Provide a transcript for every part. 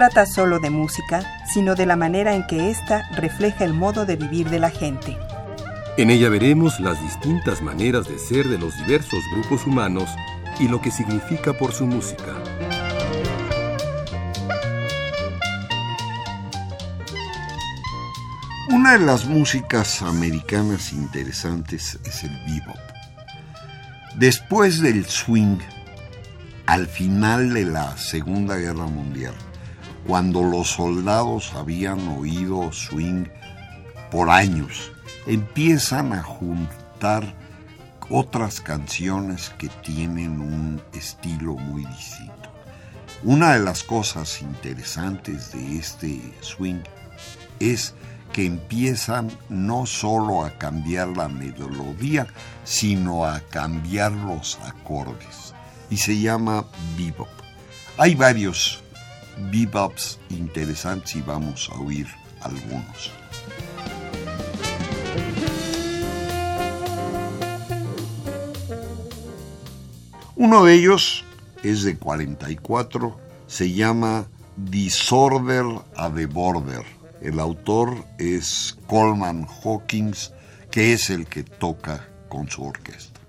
Trata solo de música, sino de la manera en que ésta refleja el modo de vivir de la gente. En ella veremos las distintas maneras de ser de los diversos grupos humanos y lo que significa por su música. Una de las músicas americanas interesantes es el bebop. Después del swing, al final de la Segunda Guerra Mundial, cuando los soldados habían oído swing por años, empiezan a juntar otras canciones que tienen un estilo muy distinto. Una de las cosas interesantes de este swing es que empiezan no solo a cambiar la melodía, sino a cambiar los acordes. Y se llama bebop. Hay varios bebops interesantes y vamos a oír algunos. Uno de ellos es de 44, se llama Disorder a the Border. El autor es Coleman Hawkins, que es el que toca con su orquesta.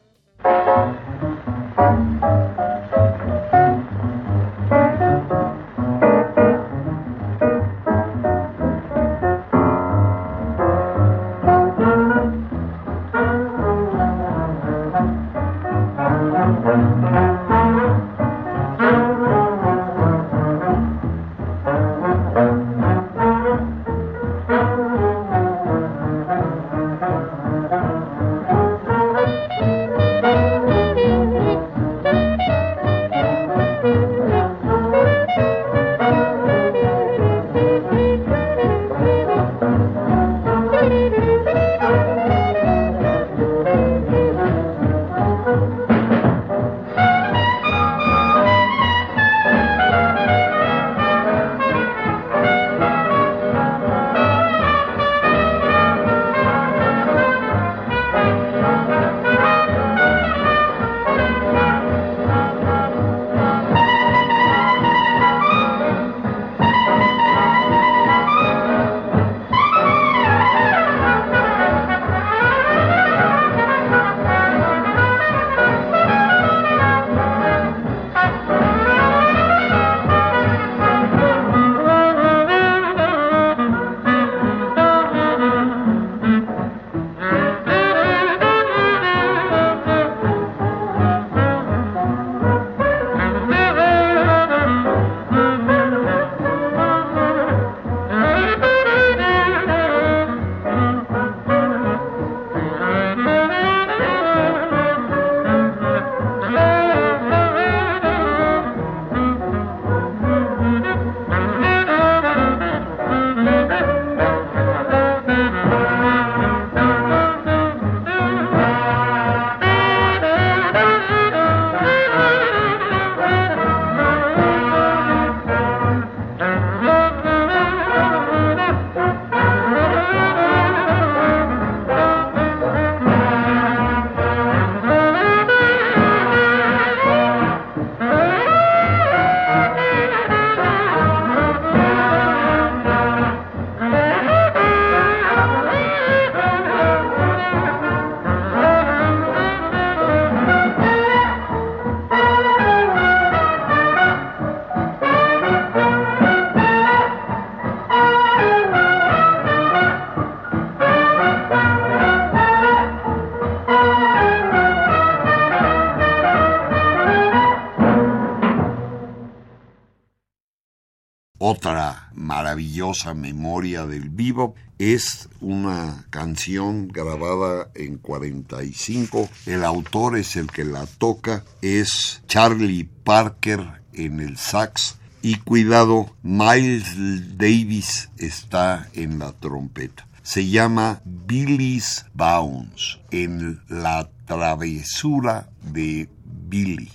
Memoria del vivo es una canción grabada en 45. El autor es el que la toca, es Charlie Parker en el sax Y cuidado, Miles Davis está en la trompeta. Se llama Billy's Bounce, en la travesura de Billy.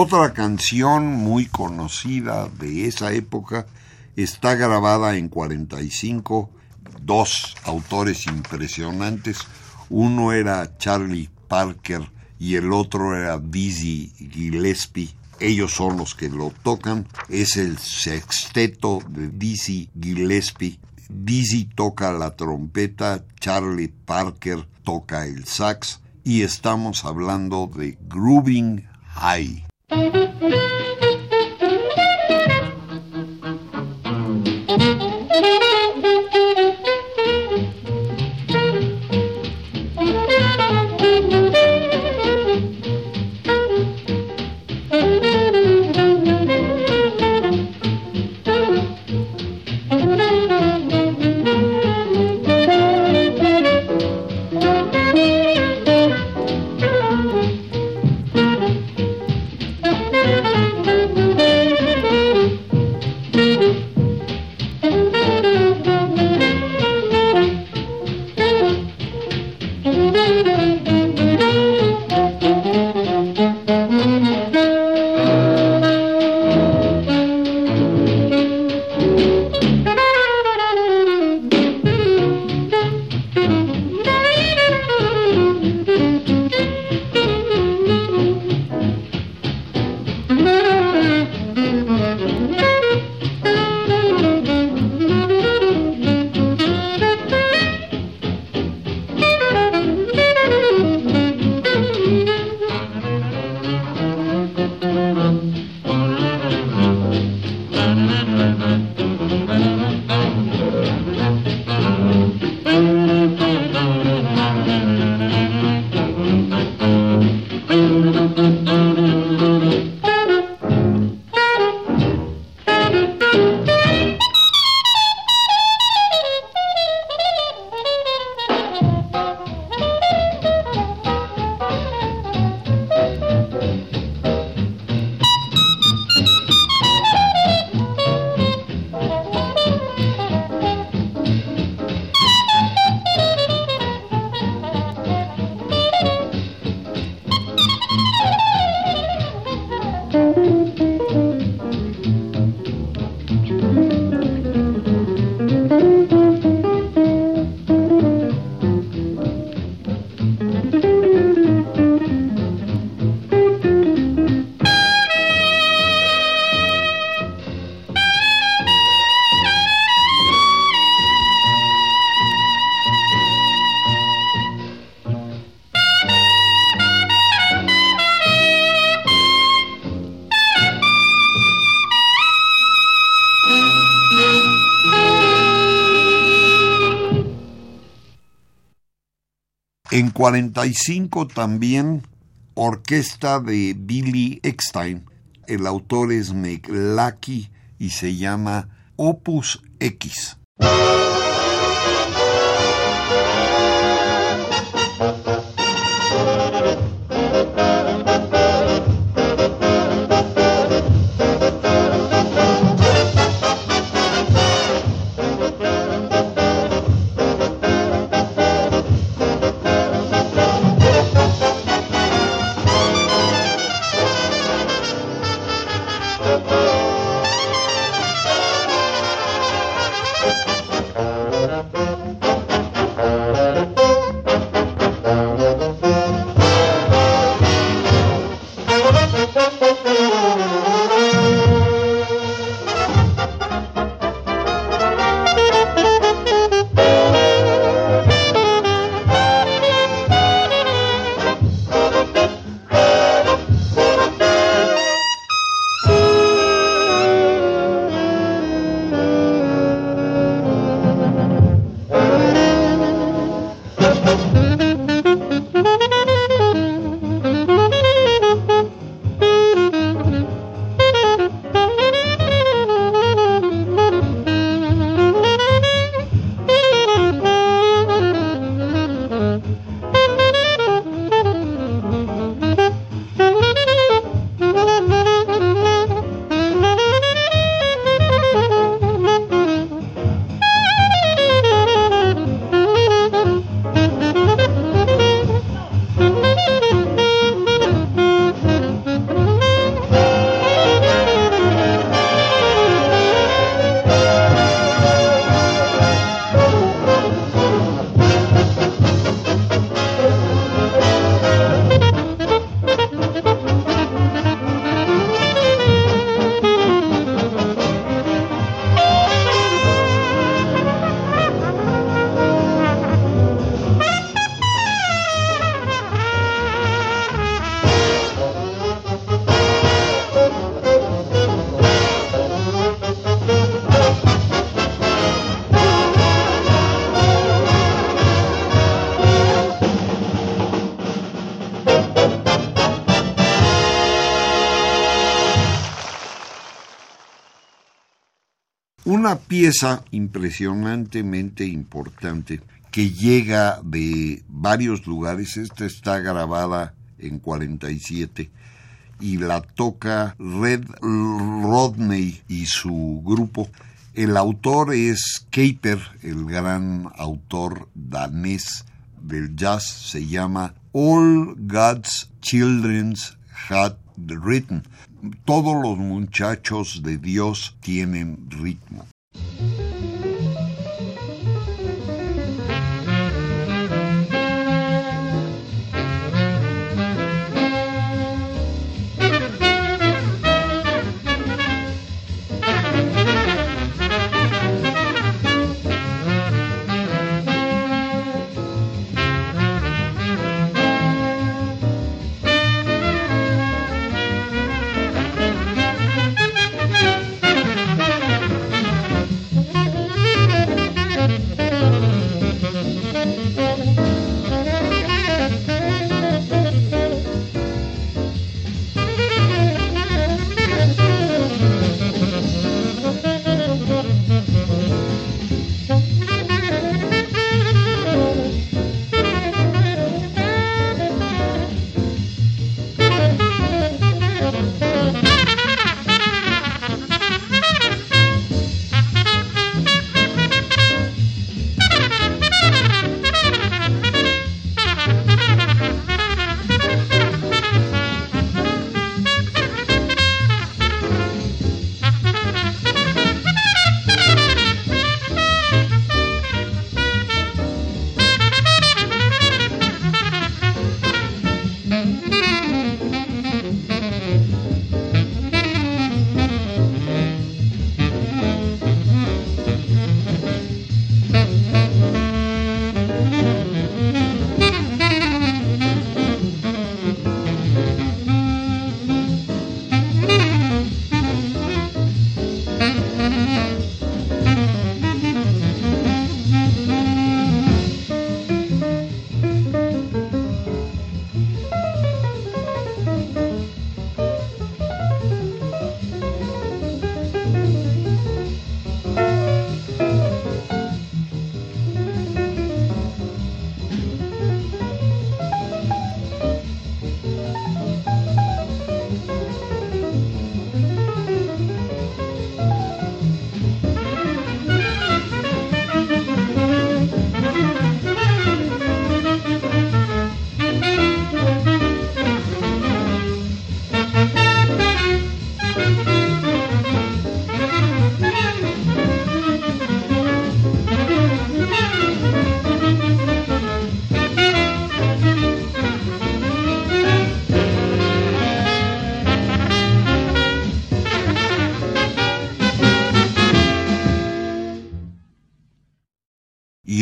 Otra canción muy conocida de esa época está grabada en 45, dos autores impresionantes, uno era Charlie Parker y el otro era Dizzy Gillespie. Ellos son los que lo tocan, es el sexteto de Dizzy Gillespie. Dizzy toca la trompeta, Charlie Parker toca el sax y estamos hablando de Grooving High. Música En 45 también orquesta de Billy Eckstein. El autor es McLackey y se llama Opus X. Una pieza impresionantemente importante que llega de varios lugares. Esta está grabada en 47 y la toca Red Rodney y su grupo. El autor es Kaper, el gran autor danés del jazz. Se llama All God's Children's Had Written todos los muchachos de Dios tienen ritmo. thank you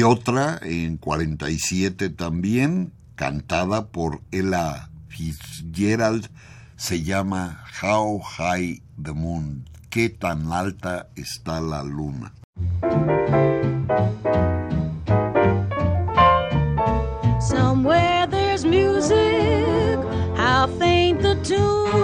otra en 47 también, cantada por Ella Fitzgerald, se llama How High the Moon, qué tan alta está la luna. Somewhere there's music, how faint the tune.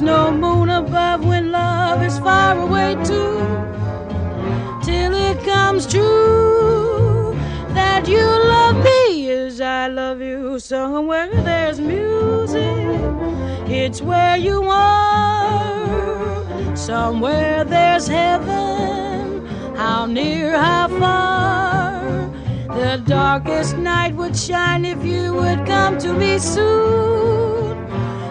There is no moon above when love is far away too. Till it comes true that you love me as I love you. Somewhere there's music, it's where you are. Somewhere there's heaven, how near, how far. The darkest night would shine if you would come to me soon.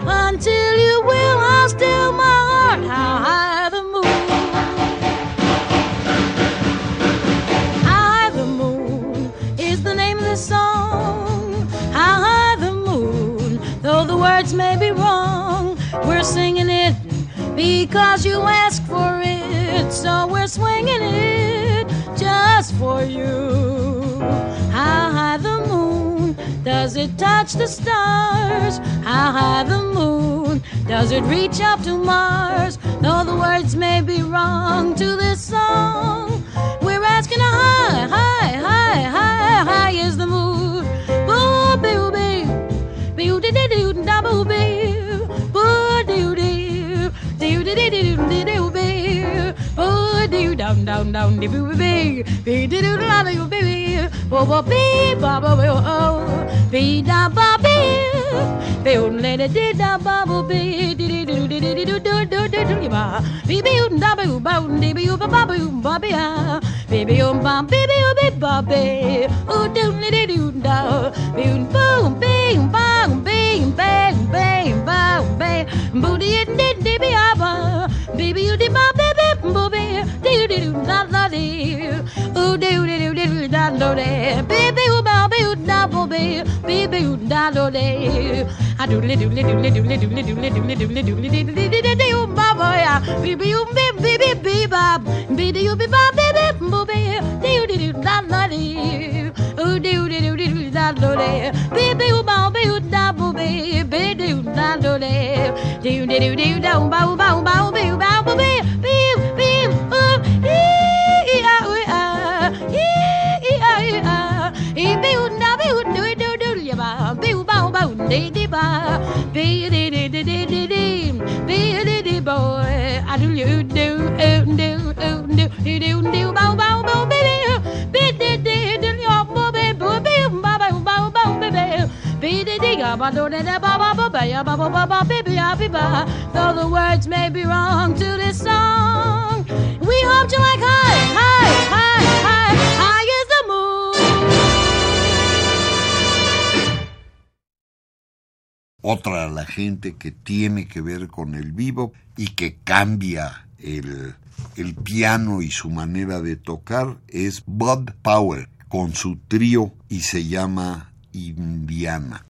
Until you will, I'll still my heart, how high the moon. High the moon is the name of the song. How high the moon, though the words may be wrong, we're singing it because you asked for it. So we're swinging it just for you. How high the does it touch the stars? How high the moon? Does it reach up to Mars? Though the words may be wrong to this song, we're asking how high, high, high, high, high is the moon. Boo, boo, boo, boo, dee, dee, doo, da, boo, boo, boo, doo, doo, doo, dee, dee, doo, dee, doo, boo, boo, doo, down, down, down, dee, boo, boo, boo, boo, doo, doo, da, boo, boo, bo bo be ba ba bo oh be da ba be be un le de de da ba bo be di di do di di do do do do do ba be be un da ba u ba un di be u ba ba ba u ba be ah be be un ba be be u be ba be u do le de do da be un ba un be un ba un be un be un be un ba un be booty and di di be ah ba be be u di ba be booby, dee dee da da dee, ooh dee dee dee da da dee, baby ooh ba bee da booby, baby ooh da da dee, I do li do li do li do li do li do li do li do li do li do li do li do ooh ba boy, baby ooh bee bee bee bee ba, baby ooh bee ba baby booby, dee dee da da dee, ooh dee dee dee da da dee, baby ooh ba bee ooh da booby, baby ooh da da dee, dee dee dee da ooh ba ooh ba ooh ba ooh bee ooh ba booby. Dee, dee, ba, bee, dee, dee, dee, dee, dee, though the words may be wrong to this song, we hope you like high, high, high, high Otra la gente que tiene que ver con el vivo y que cambia el, el piano y su manera de tocar es Bud Powell con su trío y se llama Indiana.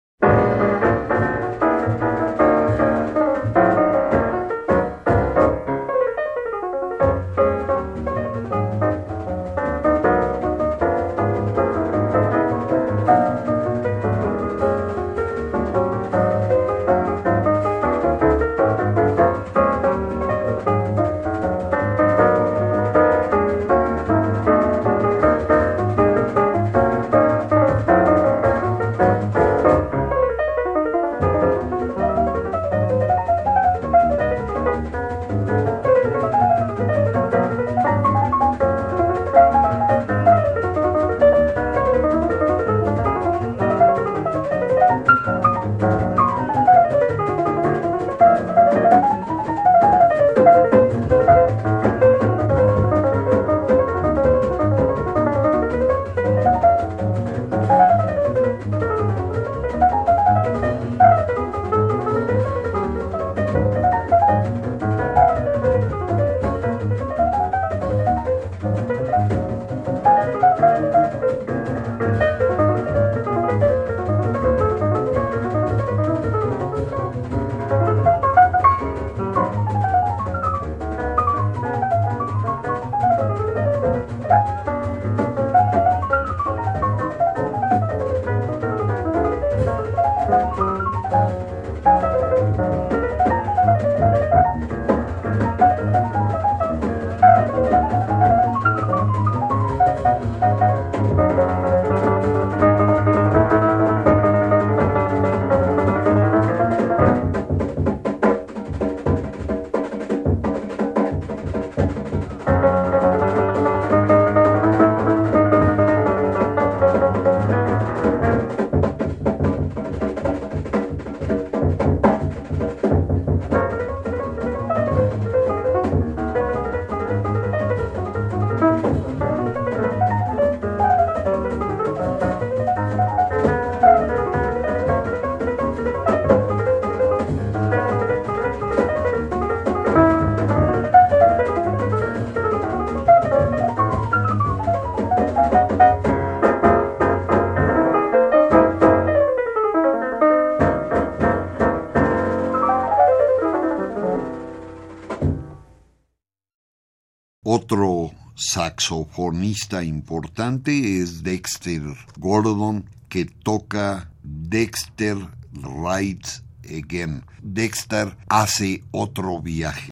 Otro saxofonista importante es Dexter Gordon, que toca Dexter Rides Again. Dexter hace otro viaje.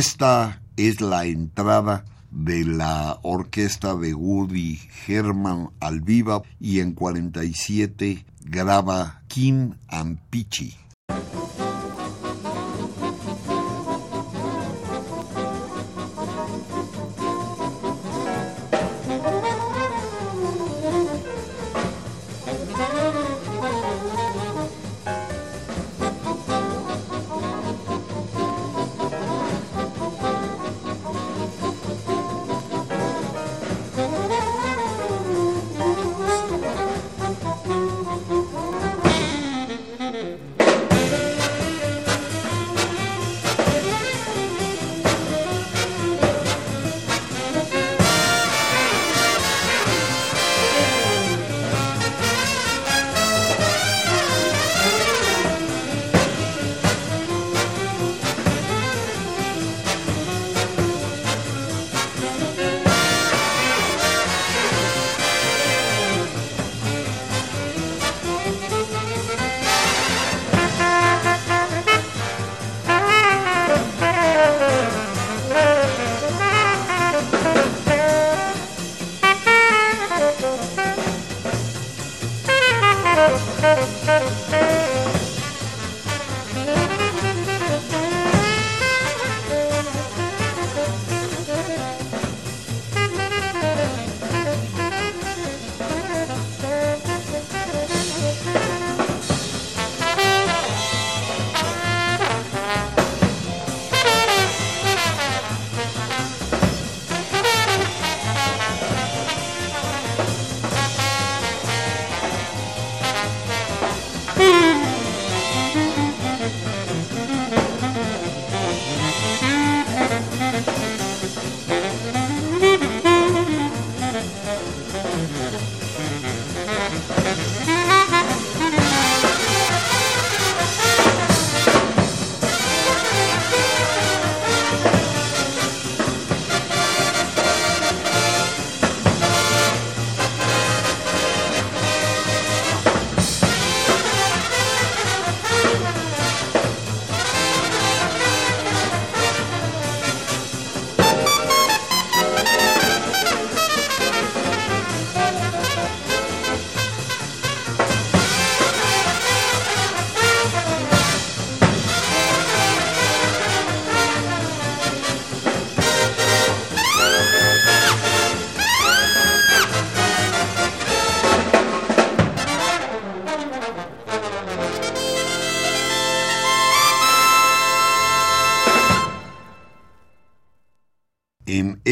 Esta es la entrada de la orquesta de Woody Herman al viva y en 47 graba Kim and.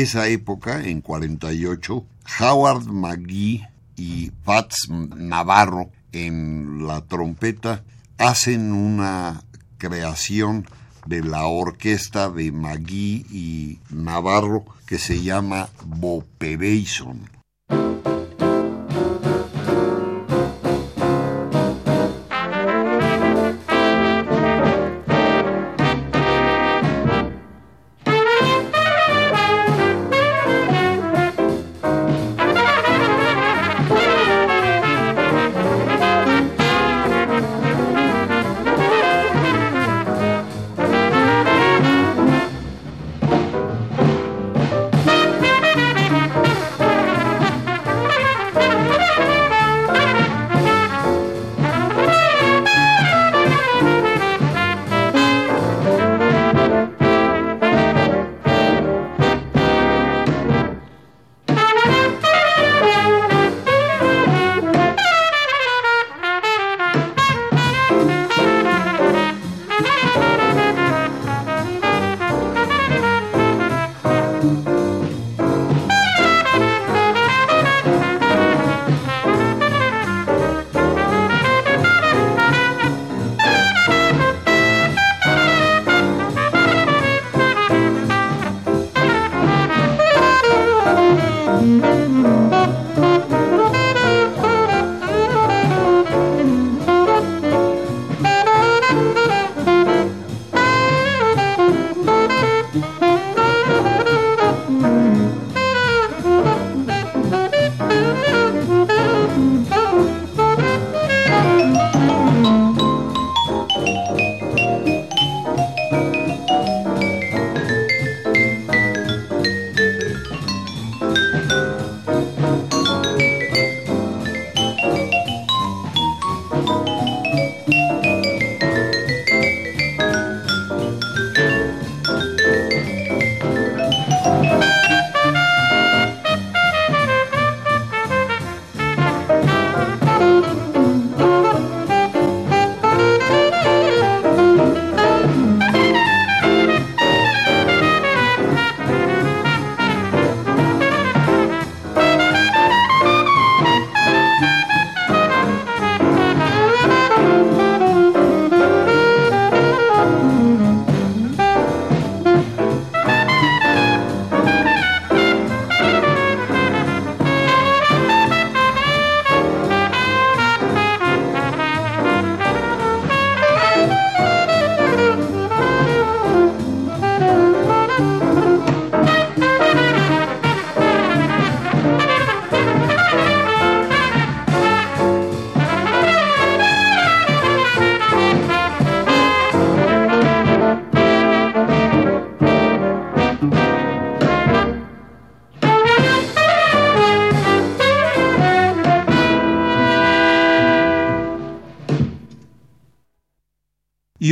Esa época, en 48, Howard McGee y Fats Navarro en la trompeta hacen una creación de la orquesta de Magui y Navarro que se llama Boperation. Y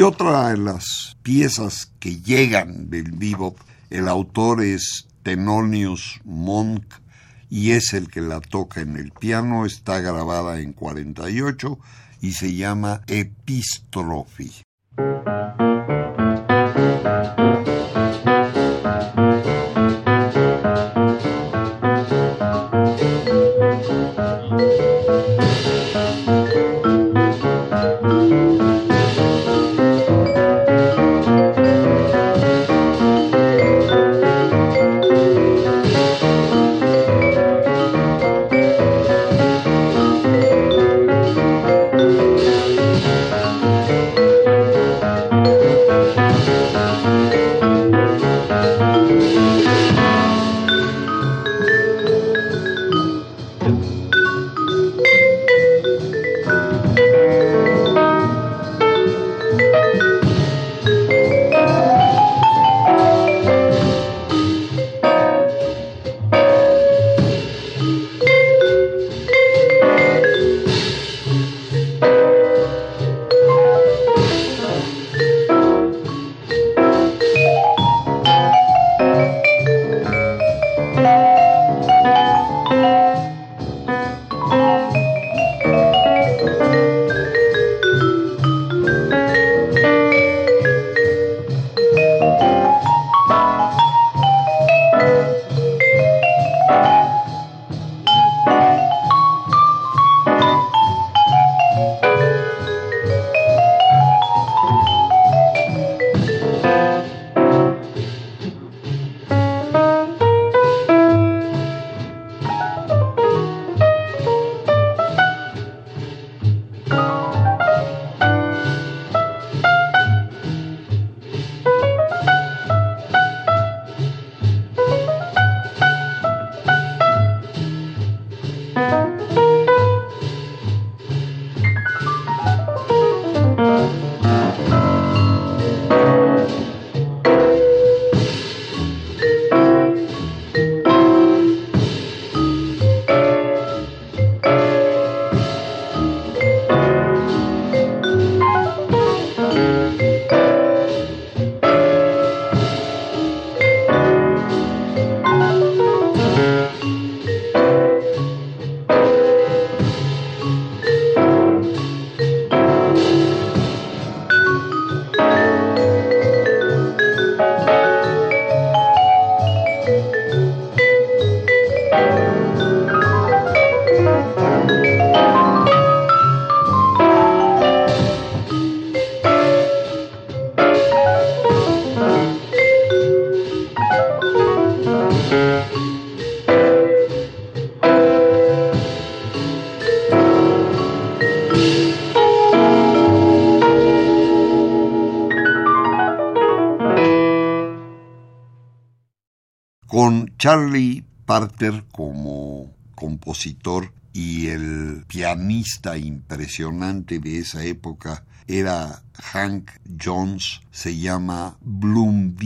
otra de las piezas que llegan del bebop, el autor es Tenonius Monk y es el que la toca en el piano, está grabada en 48 y se llama Epistrophy. Charlie Parter como compositor y el pianista impresionante de esa época era Hank Jones, se llama Bloom.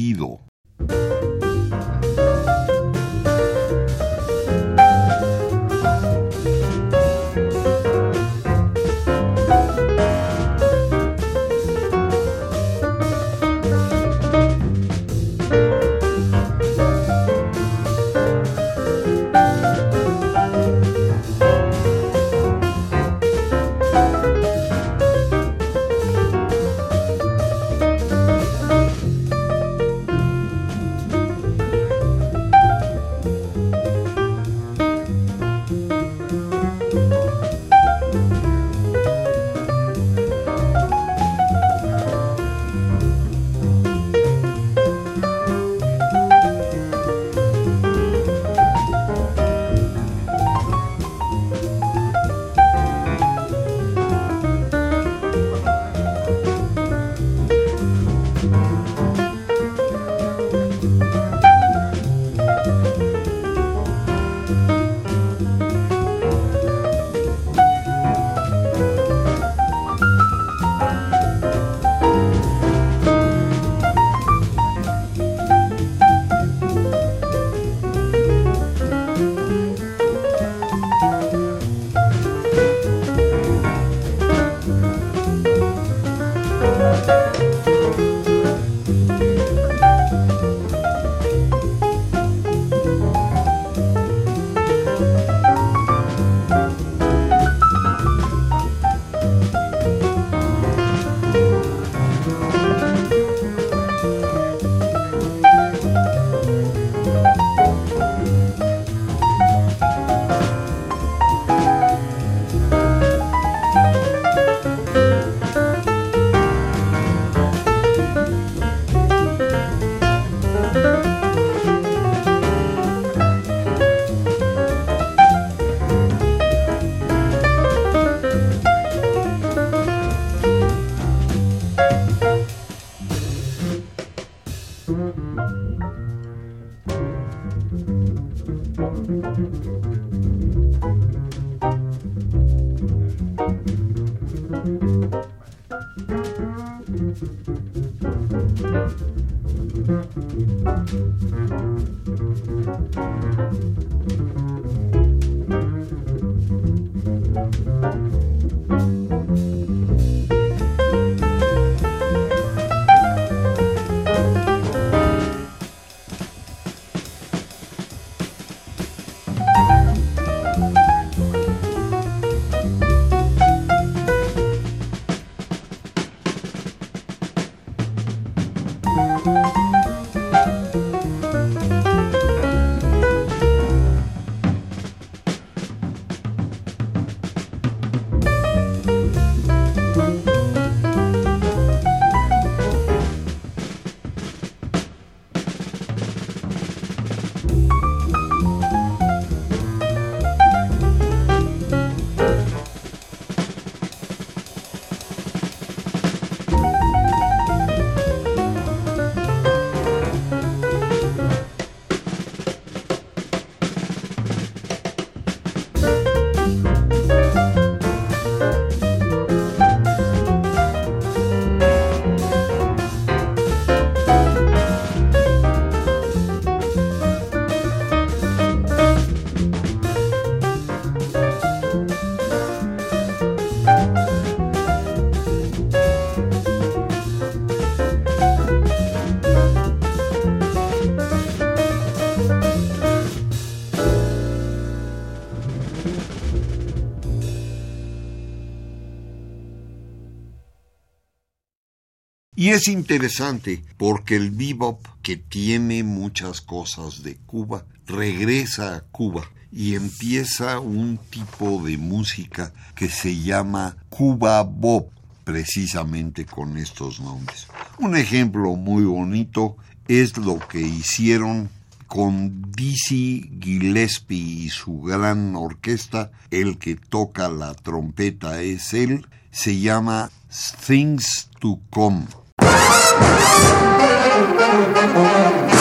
Es interesante porque el bebop, que tiene muchas cosas de Cuba, regresa a Cuba y empieza un tipo de música que se llama Cuba Bop, precisamente con estos nombres. Un ejemplo muy bonito es lo que hicieron con Dizzy Gillespie y su gran orquesta, el que toca la trompeta es él, se llama Things to Come. Thank you.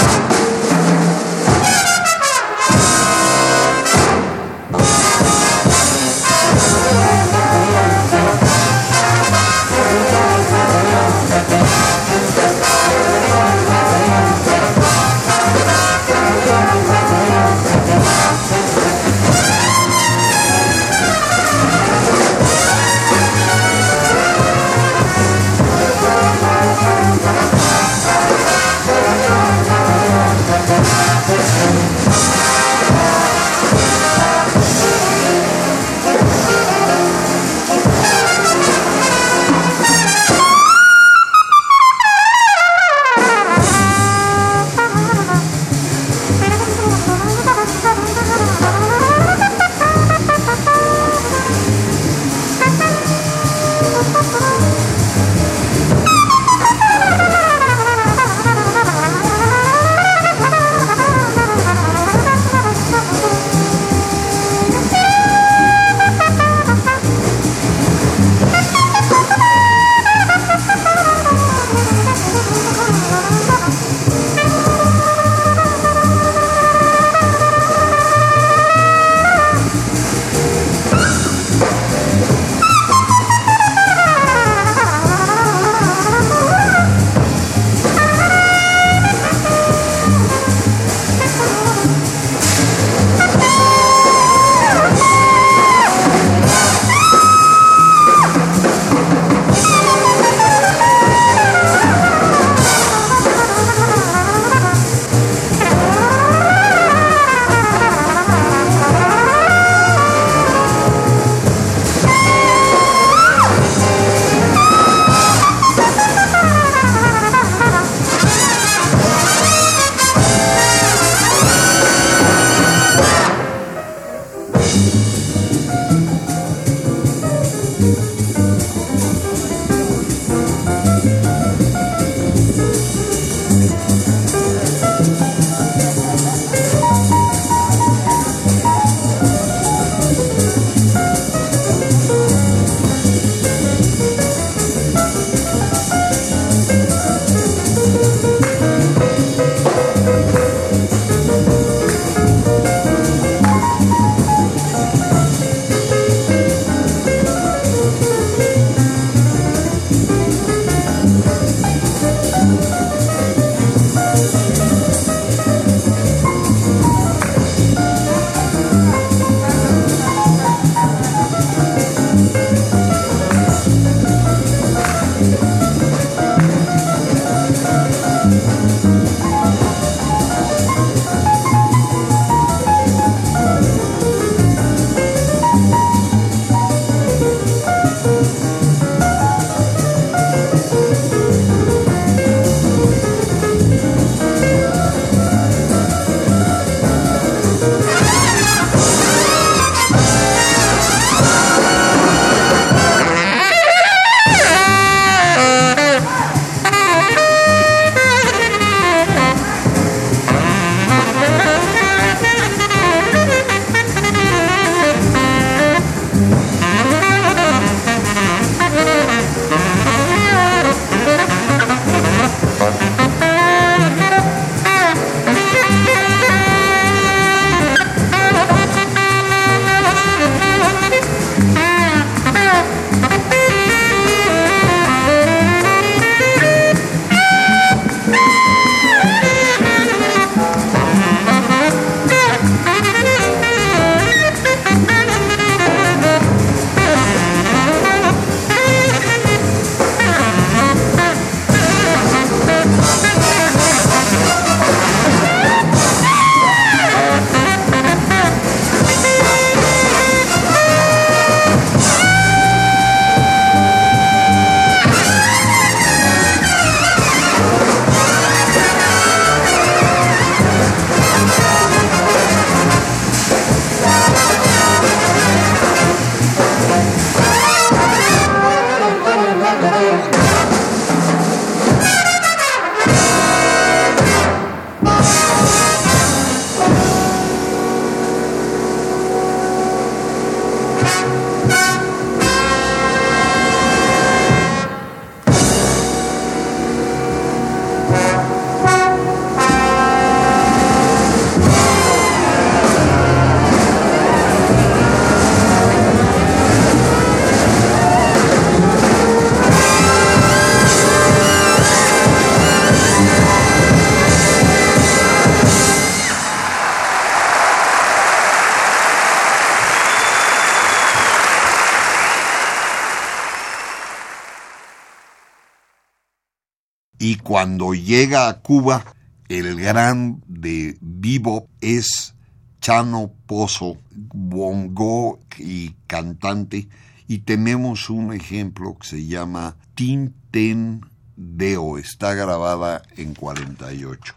Y cuando llega a Cuba, el gran de vivo es Chano Pozo, bongo y cantante, y tenemos un ejemplo que se llama Tinten Deo, está grabada en 48.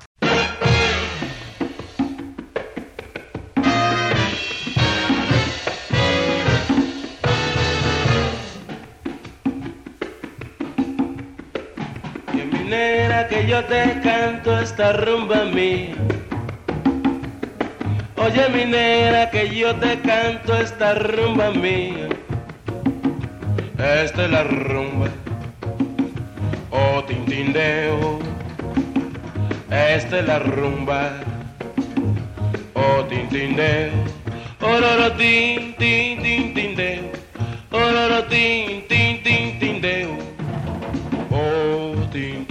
Yo te canto esta rumba mía. Oye mi negra que yo te canto esta rumba mía. Esta es la rumba. Oh tintindeo. Esta es la rumba. Oh tintindeo. Ororo tin tin tin tindeo. Ororo tin tin tin tindeo. Oh tin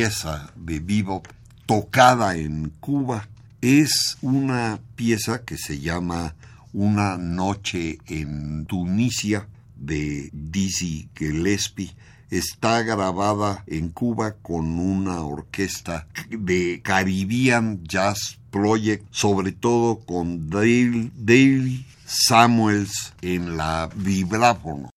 pieza de bebop tocada en Cuba es una pieza que se llama Una noche en Tunisia de Dizzy Gillespie. Está grabada en Cuba con una orquesta de Caribbean Jazz Project, sobre todo con Dale, Dale Samuels en la vibráfono.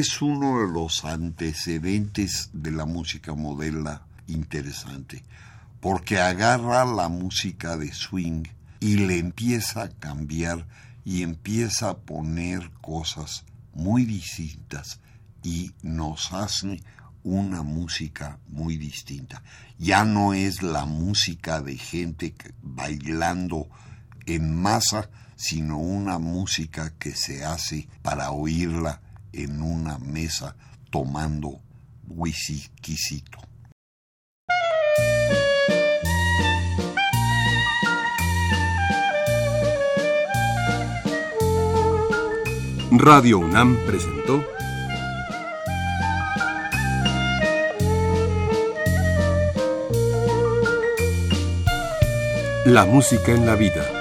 Es uno de los antecedentes de la música moderna interesante, porque agarra la música de swing y le empieza a cambiar y empieza a poner cosas muy distintas y nos hace una música muy distinta. Ya no es la música de gente bailando en masa, sino una música que se hace para oírla en una mesa tomando whiskycito. Radio UNAM presentó La música en la vida.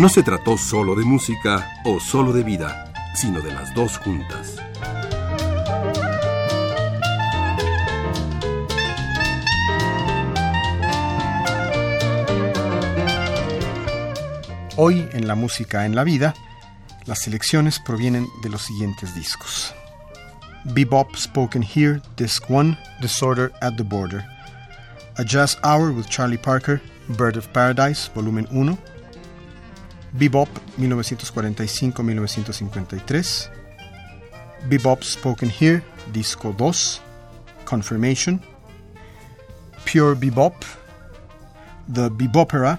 No se trató solo de música o solo de vida, sino de las dos juntas. Hoy en la música en la vida, las selecciones provienen de los siguientes discos. Bebop Spoken Here, Disc 1, Disorder at the Border. A Jazz Hour with Charlie Parker, Bird of Paradise, volumen 1, Bebop 1945-1953, Bebop Spoken Here, disco 2, Confirmation, Pure Bebop, The Bebopera,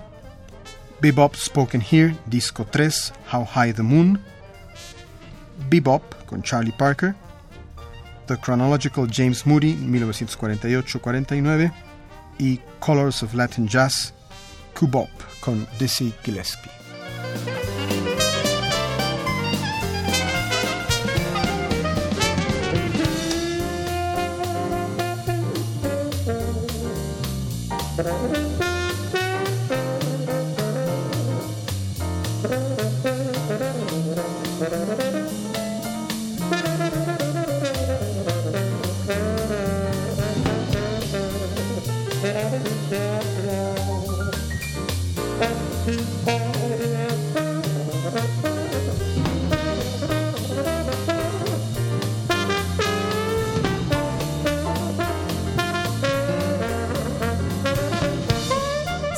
Bebop Spoken Here, disco 3, How High the Moon, Bebop con Charlie Parker, The Chronological James Moody 1948-49 y Colors of Latin Jazz, Cubop con Dizzy Gillespie.